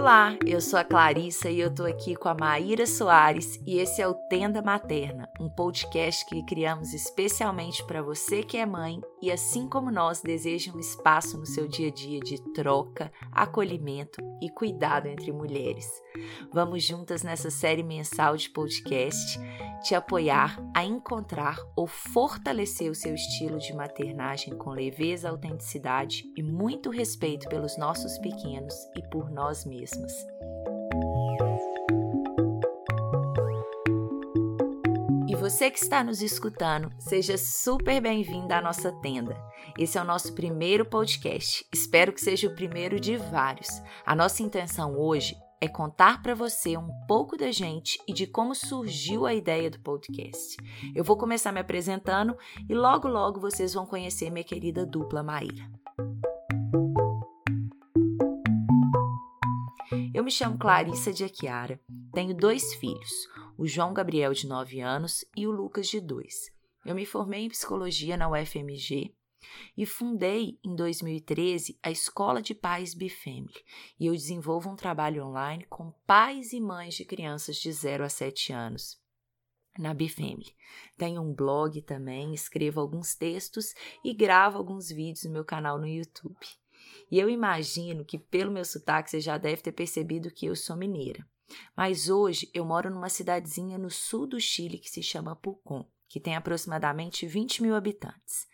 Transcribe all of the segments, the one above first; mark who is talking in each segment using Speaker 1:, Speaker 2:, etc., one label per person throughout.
Speaker 1: Olá, eu sou a Clarissa e eu tô aqui com a Maíra Soares e esse é o Tenda Materna, um podcast que criamos especialmente para você que é mãe e assim como nós deseja um espaço no seu dia a dia de troca, acolhimento e cuidado entre mulheres. Vamos juntas nessa série mensal de podcast te apoiar a encontrar ou fortalecer o seu estilo de maternagem com leveza, autenticidade e muito respeito pelos nossos pequenos e por nós mesmas. E você que está nos escutando, seja super bem-vindo à nossa tenda. Esse é o nosso primeiro podcast. Espero que seja o primeiro de vários. A nossa intenção hoje é contar para você um pouco da gente e de como surgiu a ideia do podcast. Eu vou começar me apresentando e logo logo vocês vão conhecer minha querida dupla Maíra. Eu me chamo Clarissa de Aquiara, tenho dois filhos, o João Gabriel de 9 anos e o Lucas de 2. Eu me formei em psicologia na UFMG e fundei em 2013 a Escola de Pais Bifamily e eu desenvolvo um trabalho online com pais e mães de crianças de 0 a 7 anos na Bifamily. Tenho um blog também, escrevo alguns textos e gravo alguns vídeos no meu canal no YouTube. E eu imagino que pelo meu sotaque você já deve ter percebido que eu sou mineira. Mas hoje eu moro numa cidadezinha no sul do Chile que se chama Pucón, que tem aproximadamente 20 mil habitantes.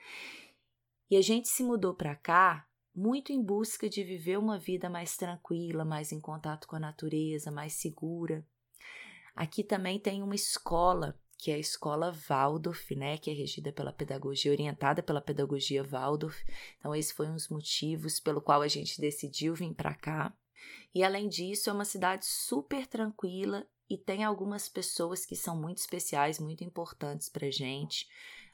Speaker 1: E a gente se mudou para cá muito em busca de viver uma vida mais tranquila, mais em contato com a natureza, mais segura. Aqui também tem uma escola, que é a escola Waldorf, né, que é regida pela pedagogia, orientada pela pedagogia Waldorf. Então esse foi um dos motivos pelo qual a gente decidiu vir para cá. E além disso, é uma cidade super tranquila e tem algumas pessoas que são muito especiais, muito importantes para gente.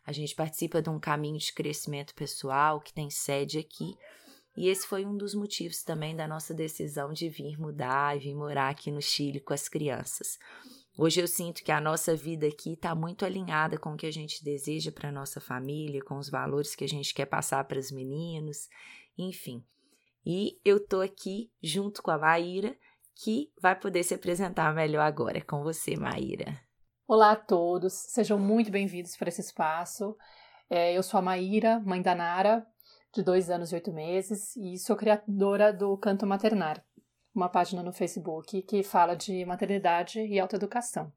Speaker 1: A gente participa de um caminho de crescimento pessoal que tem sede aqui. E esse foi um dos motivos também da nossa decisão de vir mudar e vir morar aqui no Chile com as crianças. Hoje eu sinto que a nossa vida aqui está muito alinhada com o que a gente deseja para a nossa família, com os valores que a gente quer passar para os meninos, enfim. E eu tô aqui junto com a Maíra, que vai poder se apresentar melhor agora. É com você, Maíra.
Speaker 2: Olá a todos, sejam muito bem-vindos para esse espaço. É, eu sou a Maíra, mãe da Nara, de dois anos e oito meses, e sou criadora do Canto Maternar, uma página no Facebook que fala de maternidade e autoeducação.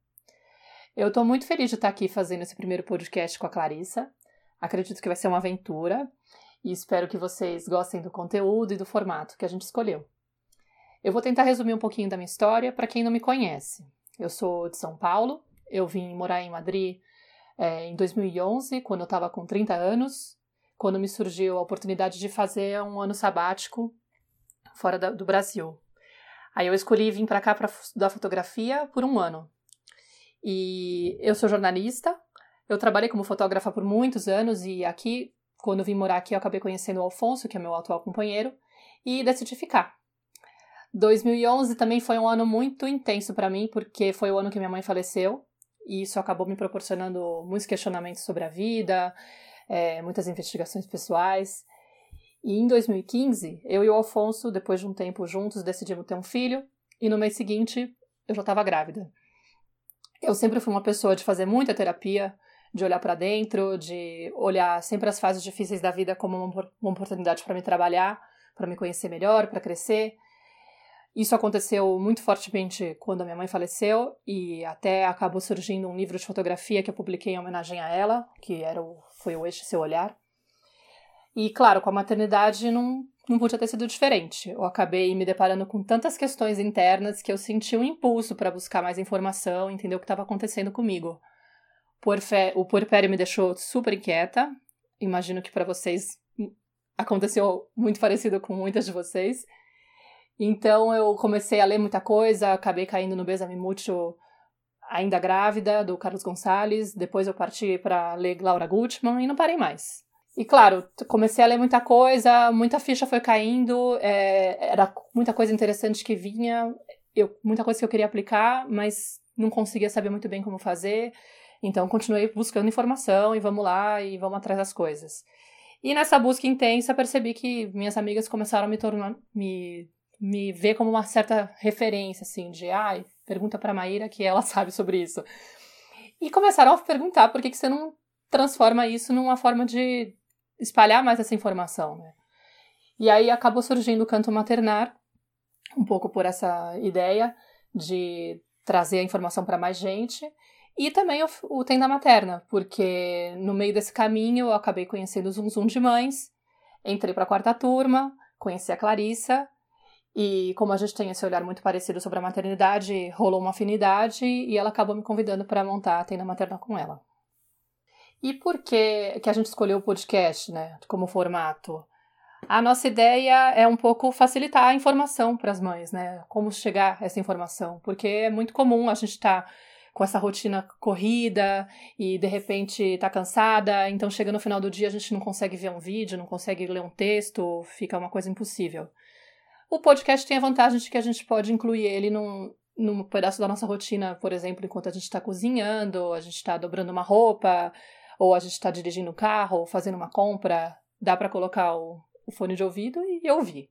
Speaker 2: Eu estou muito feliz de estar aqui fazendo esse primeiro podcast com a Clarissa. Acredito que vai ser uma aventura e espero que vocês gostem do conteúdo e do formato que a gente escolheu. Eu vou tentar resumir um pouquinho da minha história para quem não me conhece. Eu sou de São Paulo, eu vim morar em Madrid é, em 2011, quando eu estava com 30 anos, quando me surgiu a oportunidade de fazer um ano sabático fora da, do Brasil. Aí eu escolhi vir para cá para estudar fotografia por um ano. E eu sou jornalista, eu trabalhei como fotógrafa por muitos anos e aqui, quando vim morar aqui, eu acabei conhecendo o Alfonso, que é meu atual companheiro, e decidi ficar. 2011 também foi um ano muito intenso para mim, porque foi o ano que minha mãe faleceu e isso acabou me proporcionando muitos questionamentos sobre a vida, é, muitas investigações pessoais. E em 2015, eu e o Alfonso, depois de um tempo juntos, decidimos ter um filho, e no mês seguinte eu já estava grávida. Eu sempre fui uma pessoa de fazer muita terapia, de olhar para dentro, de olhar sempre as fases difíceis da vida como uma, uma oportunidade para me trabalhar, para me conhecer melhor, para crescer. Isso aconteceu muito fortemente quando a minha mãe faleceu e até acabou surgindo um livro de fotografia que eu publiquei em homenagem a ela, que era o, foi o Eixo Seu Olhar. E claro, com a maternidade não, não podia ter sido diferente. Eu acabei me deparando com tantas questões internas que eu senti um impulso para buscar mais informação, entender o que estava acontecendo comigo. O puerpério me deixou super inquieta. Imagino que para vocês aconteceu muito parecido com muitas de vocês. Então eu comecei a ler muita coisa, acabei caindo no Besame Mútil ainda grávida, do Carlos Gonçalves. Depois eu parti para ler Laura Gutman e não parei mais. E claro, comecei a ler muita coisa, muita ficha foi caindo, é, era muita coisa interessante que vinha, eu, muita coisa que eu queria aplicar, mas não conseguia saber muito bem como fazer. Então continuei buscando informação e vamos lá e vamos atrás das coisas. E nessa busca intensa percebi que minhas amigas começaram a me tornar, me me vê como uma certa referência, assim, de, ai, pergunta pra Maíra que ela sabe sobre isso. E começaram a perguntar por que, que você não transforma isso numa forma de espalhar mais essa informação, né? E aí acabou surgindo o canto maternar, um pouco por essa ideia de trazer a informação para mais gente, e também o, o Tenda Materna, porque no meio desse caminho eu acabei conhecendo o Zum Zum de Mães, entrei para a quarta turma, conheci a Clarissa, e como a gente tem esse olhar muito parecido sobre a maternidade, rolou uma afinidade e ela acabou me convidando para montar a Tenda Materna com ela. E por que, que a gente escolheu o podcast, né, como formato? A nossa ideia é um pouco facilitar a informação para as mães, né? Como chegar essa informação, porque é muito comum a gente estar tá com essa rotina corrida e de repente está cansada, então chega no final do dia a gente não consegue ver um vídeo, não consegue ler um texto, fica uma coisa impossível. O podcast tem a vantagem de que a gente pode incluir ele num, num pedaço da nossa rotina, por exemplo, enquanto a gente está cozinhando, a gente está dobrando uma roupa, ou a gente está dirigindo o um carro, ou fazendo uma compra, dá para colocar o, o, fone de ouvido e ouvir.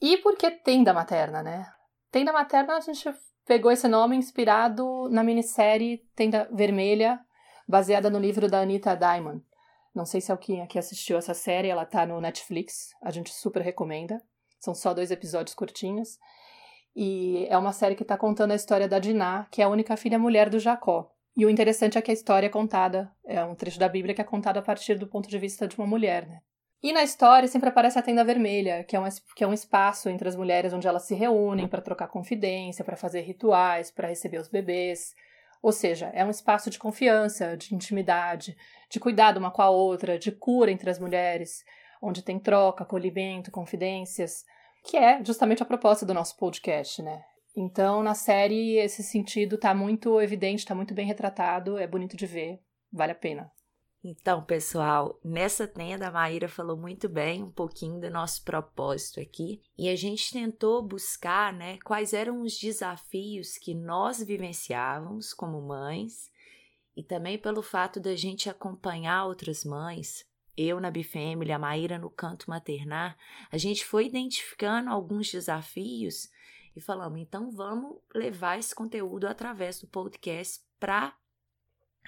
Speaker 2: E por que tenda materna, né? Tenda materna a gente pegou esse nome inspirado na minissérie Tenda Vermelha, baseada no livro da Anita Diamond. Não sei se alguém aqui assistiu essa série, ela tá no Netflix, a gente super recomenda. São só dois episódios curtinhos. E é uma série que está contando a história da Diná, que é a única filha mulher do Jacó. E o interessante é que a história é contada, é um trecho da Bíblia que é contado a partir do ponto de vista de uma mulher, né? E na história sempre aparece a tenda vermelha, que é um, que é um espaço entre as mulheres onde elas se reúnem para trocar confidência, para fazer rituais, para receber os bebês. Ou seja, é um espaço de confiança, de intimidade, de cuidado uma com a outra, de cura entre as mulheres, onde tem troca, acolhimento, confidências, que é justamente a proposta do nosso podcast, né? Então, na série, esse sentido tá muito evidente, tá muito bem retratado, é bonito de ver, vale a pena.
Speaker 1: Então, pessoal, nessa tenda a Maíra falou muito bem um pouquinho do nosso propósito aqui e a gente tentou buscar, né, quais eram os desafios que nós vivenciávamos como mães e também pelo fato da gente acompanhar outras mães eu na Bifamily, a Maíra no canto maternar, a gente foi identificando alguns desafios e falamos, então vamos levar esse conteúdo através do podcast para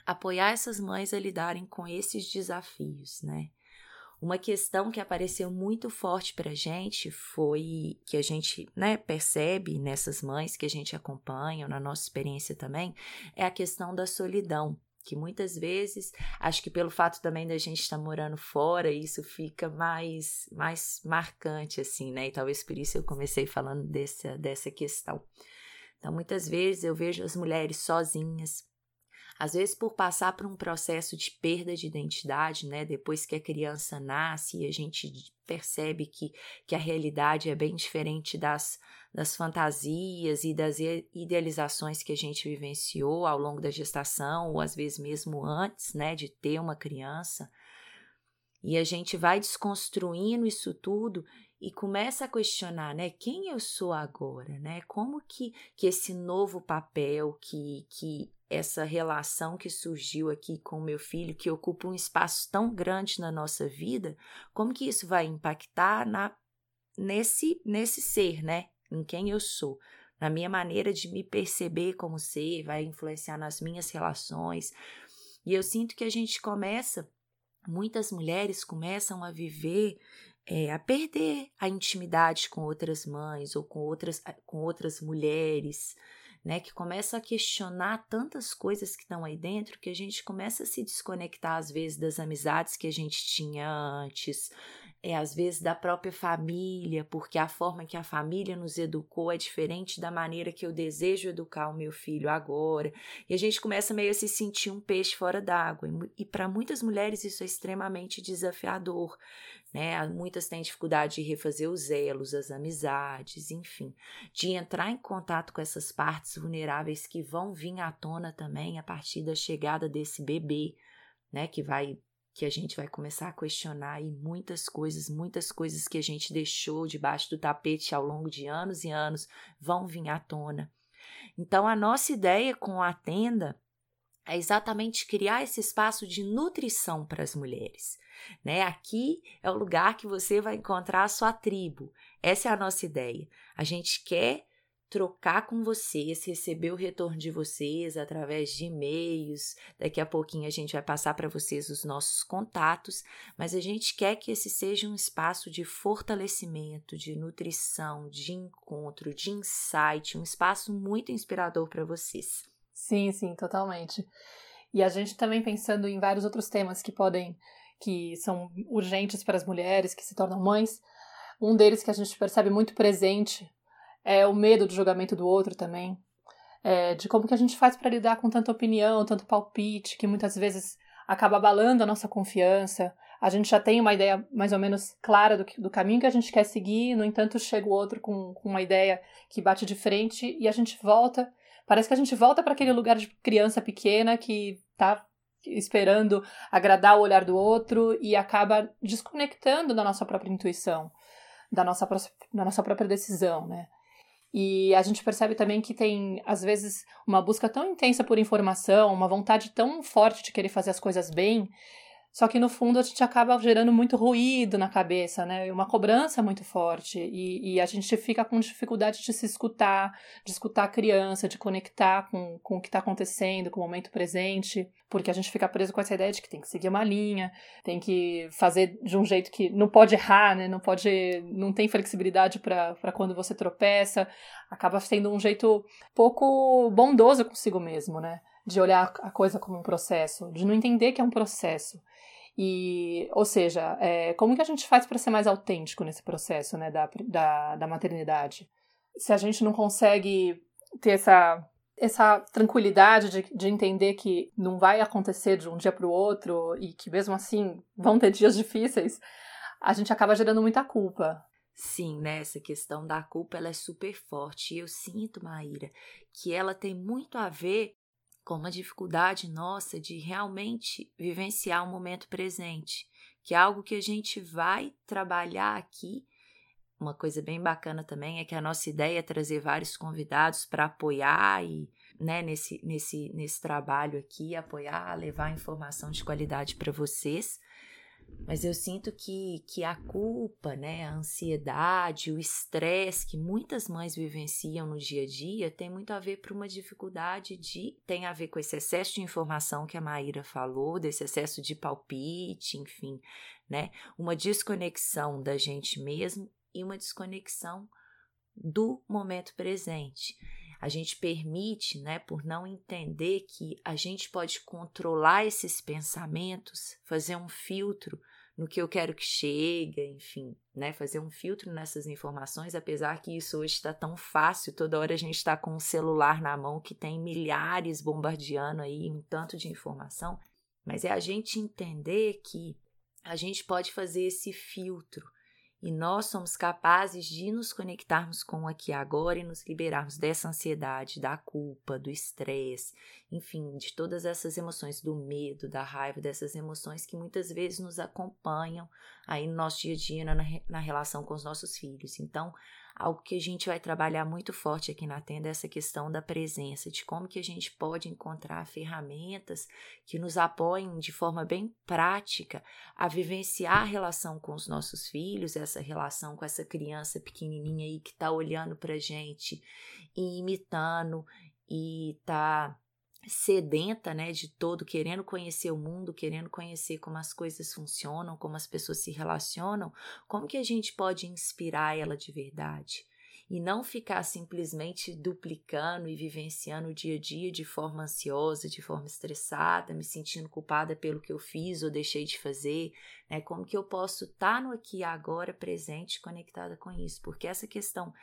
Speaker 1: apoiar essas mães a lidarem com esses desafios, né? Uma questão que apareceu muito forte para a gente foi que a gente né, percebe nessas mães que a gente acompanha, na nossa experiência também, é a questão da solidão que muitas vezes, acho que pelo fato também da gente estar morando fora, isso fica mais mais marcante assim, né? E talvez por isso eu comecei falando dessa dessa questão. Então, muitas vezes eu vejo as mulheres sozinhas, às vezes por passar por um processo de perda de identidade, né? Depois que a criança nasce e a gente percebe que, que a realidade é bem diferente das, das fantasias e das idealizações que a gente vivenciou ao longo da gestação, ou às vezes mesmo antes, né, de ter uma criança. E a gente vai desconstruindo isso tudo e começa a questionar, né, quem eu sou agora, né? Como que, que esse novo papel que, que essa relação que surgiu aqui com o meu filho, que ocupa um espaço tão grande na nossa vida, como que isso vai impactar na, nesse, nesse ser, né? Em quem eu sou, na minha maneira de me perceber como ser, vai influenciar nas minhas relações. E eu sinto que a gente começa, muitas mulheres começam a viver é, a perder a intimidade com outras mães ou com outras, com outras mulheres, né, que começa a questionar tantas coisas que estão aí dentro que a gente começa a se desconectar às vezes das amizades que a gente tinha antes, é às vezes da própria família, porque a forma que a família nos educou é diferente da maneira que eu desejo educar o meu filho agora. E a gente começa meio a se sentir um peixe fora d'água. E para muitas mulheres isso é extremamente desafiador, né? Muitas têm dificuldade de refazer os elos, as amizades, enfim, de entrar em contato com essas partes vulneráveis que vão vir à tona também a partir da chegada desse bebê, né, que vai que a gente vai começar a questionar aí muitas coisas, muitas coisas que a gente deixou debaixo do tapete ao longo de anos e anos vão vir à tona. Então, a nossa ideia com a tenda é exatamente criar esse espaço de nutrição para as mulheres. Né? Aqui é o lugar que você vai encontrar a sua tribo. Essa é a nossa ideia. A gente quer trocar com vocês, receber o retorno de vocês através de e-mails. Daqui a pouquinho a gente vai passar para vocês os nossos contatos, mas a gente quer que esse seja um espaço de fortalecimento, de nutrição, de encontro, de insight, um espaço muito inspirador para vocês.
Speaker 2: Sim, sim, totalmente. E a gente também pensando em vários outros temas que podem, que são urgentes para as mulheres que se tornam mães. Um deles que a gente percebe muito presente é o medo do julgamento do outro também. É, de como que a gente faz para lidar com tanta opinião, tanto palpite, que muitas vezes acaba abalando a nossa confiança. A gente já tem uma ideia mais ou menos clara do, do caminho que a gente quer seguir, no entanto, chega o outro com, com uma ideia que bate de frente e a gente volta Parece que a gente volta para aquele lugar de criança pequena que tá esperando agradar o olhar do outro e acaba desconectando da nossa própria intuição, da nossa, da nossa própria decisão, né? E a gente percebe também que tem, às vezes, uma busca tão intensa por informação, uma vontade tão forte de querer fazer as coisas bem, só que no fundo a gente acaba gerando muito ruído na cabeça, né? Uma cobrança muito forte. E, e, a gente fica com dificuldade de se escutar, de escutar a criança, de conectar com, com o que está acontecendo, com o momento presente. Porque a gente fica preso com essa ideia de que tem que seguir uma linha, tem que fazer de um jeito que não pode errar, né? Não pode. não tem flexibilidade para quando você tropeça. Acaba sendo um jeito pouco bondoso consigo mesmo, né? De olhar a coisa como um processo, de não entender que é um processo. E, ou seja, é, como que a gente faz para ser mais autêntico nesse processo né, da, da, da maternidade? Se a gente não consegue ter essa, essa tranquilidade de, de entender que não vai acontecer de um dia para o outro e que mesmo assim vão ter dias difíceis, a gente acaba gerando muita culpa.
Speaker 1: Sim, né? Essa questão da culpa ela é super forte. E eu sinto, Maíra, que ela tem muito a ver com uma dificuldade nossa de realmente vivenciar o momento presente, que é algo que a gente vai trabalhar aqui. Uma coisa bem bacana também é que a nossa ideia é trazer vários convidados para apoiar e né, nesse, nesse, nesse trabalho aqui, apoiar, levar informação de qualidade para vocês. Mas eu sinto que, que a culpa, né, a ansiedade, o estresse que muitas mães vivenciam no dia a dia tem muito a ver por uma dificuldade de. tem a ver com esse excesso de informação que a Maíra falou, desse excesso de palpite, enfim, né? Uma desconexão da gente mesmo e uma desconexão do momento presente a gente permite, né, por não entender que a gente pode controlar esses pensamentos, fazer um filtro no que eu quero que chegue, enfim, né, fazer um filtro nessas informações, apesar que isso hoje está tão fácil, toda hora a gente está com um celular na mão que tem milhares bombardeando aí um tanto de informação, mas é a gente entender que a gente pode fazer esse filtro e nós somos capazes de nos conectarmos com o aqui e agora e nos liberarmos dessa ansiedade, da culpa, do estresse, enfim, de todas essas emoções, do medo, da raiva, dessas emoções que muitas vezes nos acompanham aí no nosso dia a dia, na, na relação com os nossos filhos. Então, Algo que a gente vai trabalhar muito forte aqui na tenda é essa questão da presença, de como que a gente pode encontrar ferramentas que nos apoiem de forma bem prática a vivenciar a relação com os nossos filhos, essa relação com essa criança pequenininha aí que está olhando para gente e imitando e está sedenta, né, de todo, querendo conhecer o mundo, querendo conhecer como as coisas funcionam, como as pessoas se relacionam, como que a gente pode inspirar ela de verdade? E não ficar simplesmente duplicando e vivenciando o dia a dia de forma ansiosa, de forma estressada, me sentindo culpada pelo que eu fiz ou deixei de fazer, né? Como que eu posso estar tá no aqui agora presente, conectada com isso? Porque essa questão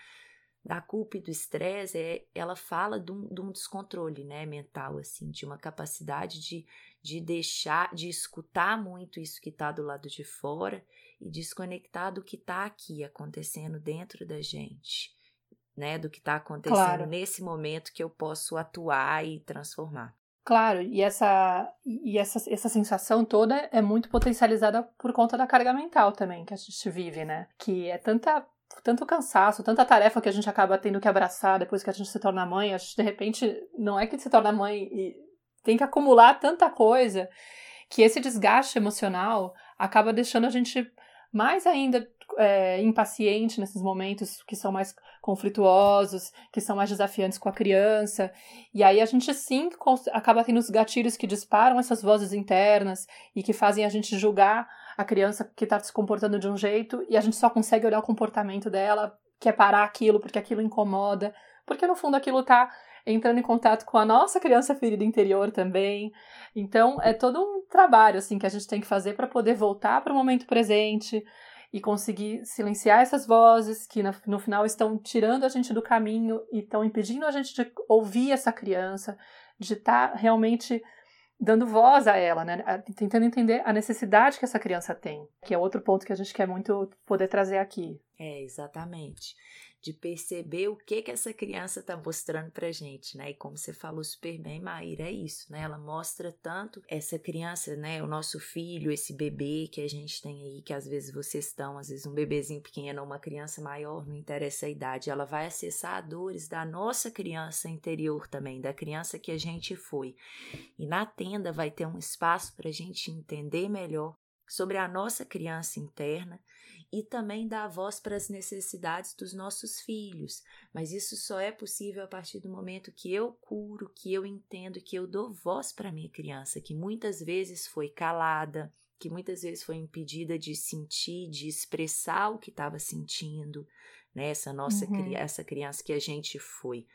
Speaker 1: da culpa e do estresse, é, ela fala de um, de um, descontrole né, mental, assim, de uma capacidade de, de deixar, de escutar muito isso que está do lado de fora e desconectar do que está aqui acontecendo dentro da gente, né, do que está acontecendo claro. nesse momento que eu posso atuar e transformar.
Speaker 2: Claro, e essa e essa, essa sensação toda é muito potencializada por conta da carga mental também que a gente vive, né? Que é tanta tanto cansaço, tanta tarefa que a gente acaba tendo que abraçar depois que a gente se torna mãe. A gente, de repente, não é que se torna mãe e tem que acumular tanta coisa que esse desgaste emocional acaba deixando a gente mais ainda é, impaciente nesses momentos que são mais conflituosos, que são mais desafiantes com a criança. E aí a gente sim acaba tendo os gatilhos que disparam essas vozes internas e que fazem a gente julgar a criança que está se comportando de um jeito e a gente só consegue olhar o comportamento dela, que é parar aquilo porque aquilo incomoda, porque no fundo aquilo está entrando em contato com a nossa criança ferida interior também. Então, é todo um trabalho assim que a gente tem que fazer para poder voltar para o momento presente e conseguir silenciar essas vozes que no final estão tirando a gente do caminho e estão impedindo a gente de ouvir essa criança, de estar tá realmente dando voz a ela, né? Tentando entender a necessidade que essa criança tem, que é outro ponto que a gente quer muito poder trazer aqui.
Speaker 1: É, exatamente de perceber o que que essa criança está mostrando para gente, né? E como você falou super bem, Maíra, é isso, né? Ela mostra tanto essa criança, né? O nosso filho, esse bebê que a gente tem aí, que às vezes vocês estão, às vezes um bebezinho pequeno, uma criança maior, não interessa a idade, ela vai acessar dores da nossa criança interior também, da criança que a gente foi. E na tenda vai ter um espaço para a gente entender melhor sobre a nossa criança interna e também dar voz para as necessidades dos nossos filhos. Mas isso só é possível a partir do momento que eu curo, que eu entendo, que eu dou voz para minha criança, que muitas vezes foi calada, que muitas vezes foi impedida de sentir, de expressar o que estava sentindo, né? Essa nossa uhum. essa criança que a gente foi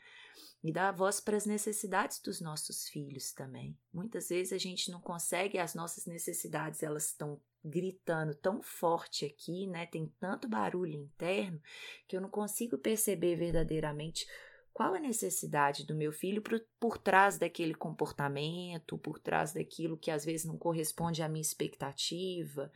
Speaker 1: e dar voz para as necessidades dos nossos filhos também. Muitas vezes a gente não consegue, as nossas necessidades elas estão gritando tão forte aqui, né? Tem tanto barulho interno que eu não consigo perceber verdadeiramente qual a necessidade do meu filho por, por trás daquele comportamento, por trás daquilo que às vezes não corresponde à minha expectativa,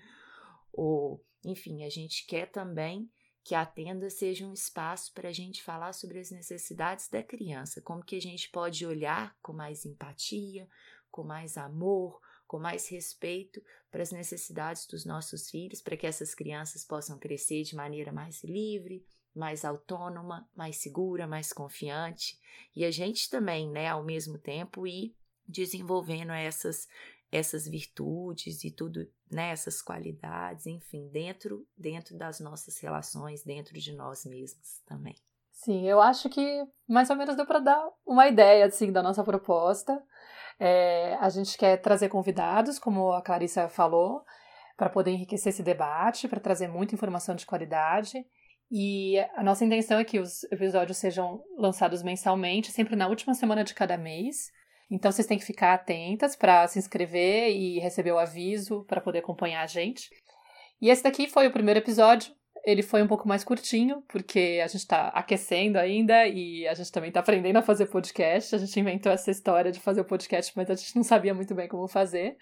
Speaker 1: ou enfim, a gente quer também que a tenda seja um espaço para a gente falar sobre as necessidades da criança, como que a gente pode olhar com mais empatia, com mais amor, com mais respeito para as necessidades dos nossos filhos, para que essas crianças possam crescer de maneira mais livre, mais autônoma, mais segura, mais confiante, e a gente também, né, ao mesmo tempo ir desenvolvendo essas essas virtudes e tudo, né, essas qualidades, enfim, dentro dentro das nossas relações, dentro de nós mesmos também.
Speaker 2: Sim, eu acho que mais ou menos deu para dar uma ideia assim da nossa proposta. É, a gente quer trazer convidados, como a Clarissa falou, para poder enriquecer esse debate, para trazer muita informação de qualidade. E a nossa intenção é que os episódios sejam lançados mensalmente, sempre na última semana de cada mês. Então vocês têm que ficar atentas para se inscrever e receber o aviso para poder acompanhar a gente. E esse daqui foi o primeiro episódio. Ele foi um pouco mais curtinho, porque a gente está aquecendo ainda e a gente também está aprendendo a fazer podcast. A gente inventou essa história de fazer o podcast, mas a gente não sabia muito bem como fazer.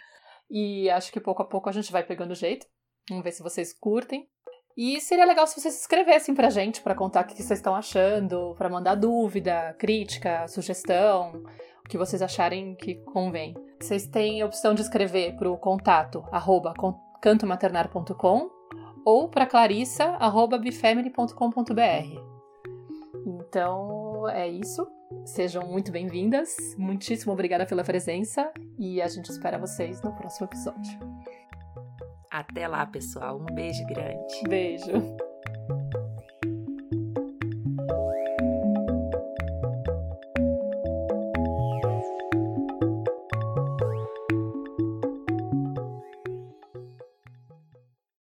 Speaker 2: E acho que pouco a pouco a gente vai pegando jeito. Vamos ver se vocês curtem. E seria legal se vocês escrevessem pra gente para contar o que vocês estão achando, para mandar dúvida, crítica, sugestão, o que vocês acharem que convém. Vocês têm a opção de escrever para o contato arroba cantomaternar.com ou para clarissa@bifamily.com.br. Então é isso. Sejam muito bem-vindas. Muitíssimo obrigada pela presença e a gente espera vocês no próximo episódio.
Speaker 1: Até lá, pessoal. Um beijo grande.
Speaker 2: Beijo.